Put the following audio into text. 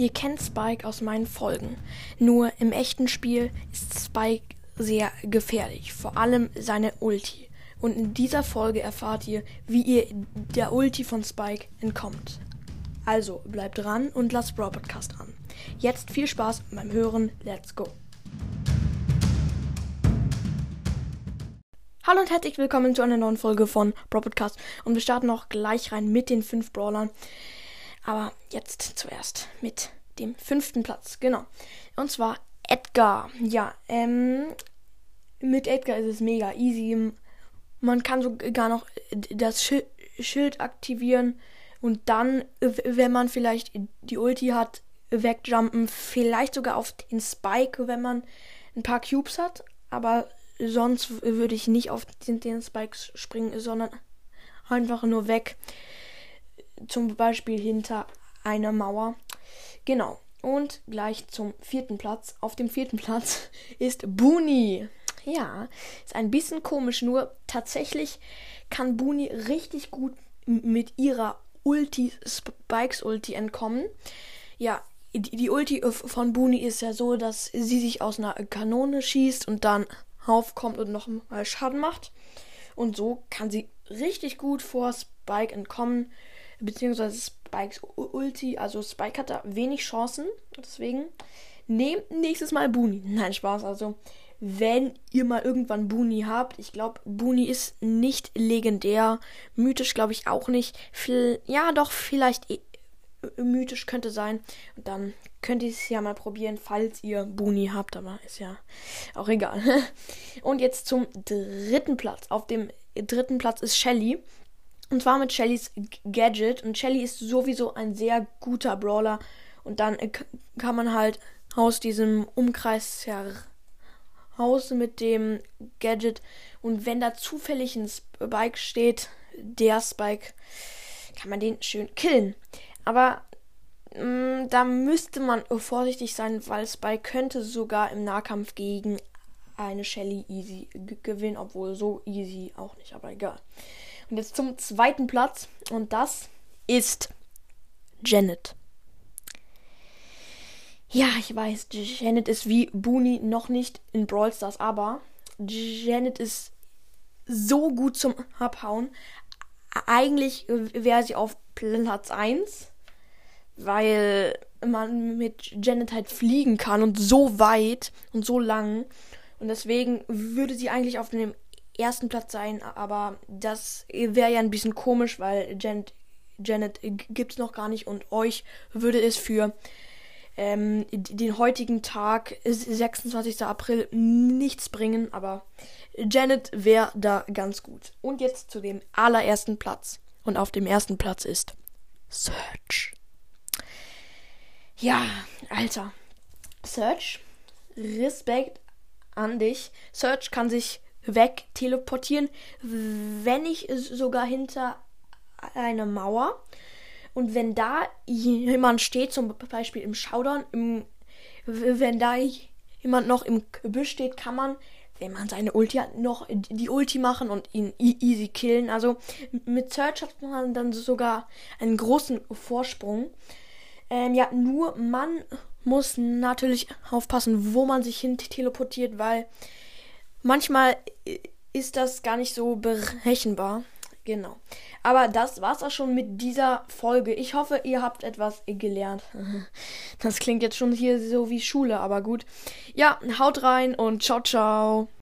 Ihr kennt Spike aus meinen Folgen. Nur im echten Spiel ist Spike sehr gefährlich, vor allem seine Ulti. Und in dieser Folge erfahrt ihr, wie ihr der Ulti von Spike entkommt. Also bleibt dran und lasst Brawl Podcast an. Jetzt viel Spaß beim Hören. Let's go. Hallo und herzlich willkommen zu einer neuen Folge von Brawl Podcast. Und wir starten auch gleich rein mit den fünf Brawlern. Aber jetzt zuerst mit dem fünften Platz. Genau. Und zwar Edgar. Ja, ähm, mit Edgar ist es mega easy. Man kann sogar noch das Schild aktivieren und dann, wenn man vielleicht die Ulti hat, wegjumpen. Vielleicht sogar auf den Spike, wenn man ein paar Cubes hat. Aber sonst würde ich nicht auf den, den Spikes springen, sondern einfach nur weg zum Beispiel hinter einer Mauer. Genau. Und gleich zum vierten Platz. Auf dem vierten Platz ist Booney. Ja, ist ein bisschen komisch, nur tatsächlich kann Booney richtig gut mit ihrer Ulti, Spikes Ulti entkommen. Ja, die, Ulti von Booney ist ja so, dass sie sich aus einer Kanone schießt und dann aufkommt und noch mal Schaden macht. Und so kann sie richtig gut vor Spike entkommen beziehungsweise Spikes Ulti. Also Spike hat da wenig Chancen. Deswegen nehmt nächstes Mal Booney. Nein, Spaß. Also, wenn ihr mal irgendwann Booney habt, ich glaube, Booney ist nicht legendär. Mythisch glaube ich auch nicht. Viel, ja, doch, vielleicht e mythisch könnte sein. Und dann könnt ihr es ja mal probieren, falls ihr Booney habt. Aber ist ja auch egal. Und jetzt zum dritten Platz. Auf dem dritten Platz ist Shelly. Und zwar mit Shellys Gadget. Und Shelly ist sowieso ein sehr guter Brawler. Und dann äh, kann man halt aus diesem Umkreis heraus mit dem Gadget. Und wenn da zufällig ein Spike steht, der Spike, kann man den schön killen. Aber mh, mm, da müsste man vorsichtig sein, weil Spike könnte sogar im Nahkampf gegen eine Shelly easy gewinnen, obwohl so easy auch nicht, aber egal. Und jetzt zum zweiten Platz. Und das ist Janet. Ja, ich weiß, Janet ist wie Booney noch nicht in Brawl Stars, aber Janet ist so gut zum Abhauen. Eigentlich wäre sie auf Platz 1, weil man mit Janet halt fliegen kann und so weit und so lang. Und deswegen würde sie eigentlich auf dem ersten Platz sein, aber das wäre ja ein bisschen komisch, weil Janet, gibt es noch gar nicht und euch würde es für ähm, den heutigen Tag, 26. April, nichts bringen, aber Janet wäre da ganz gut. Und jetzt zu dem allerersten Platz. Und auf dem ersten Platz ist Search. Ja, Alter. Search, Respekt an dich. Search kann sich weg teleportieren, wenn nicht sogar hinter einer Mauer. Und wenn da jemand steht, zum Beispiel im Showdown, im, wenn da jemand noch im Gebüsch steht, kann man, wenn man seine Ulti hat, noch die Ulti machen und ihn e-, easy killen. Also mit Search hat man dann sogar einen großen Vorsprung. Ähm, ja, nur man muss natürlich aufpassen, wo man sich hin teleportiert, weil manchmal ist das gar nicht so berechenbar. Genau. Aber das war's auch schon mit dieser Folge. Ich hoffe, ihr habt etwas gelernt. Das klingt jetzt schon hier so wie Schule, aber gut. Ja, haut rein und ciao, ciao.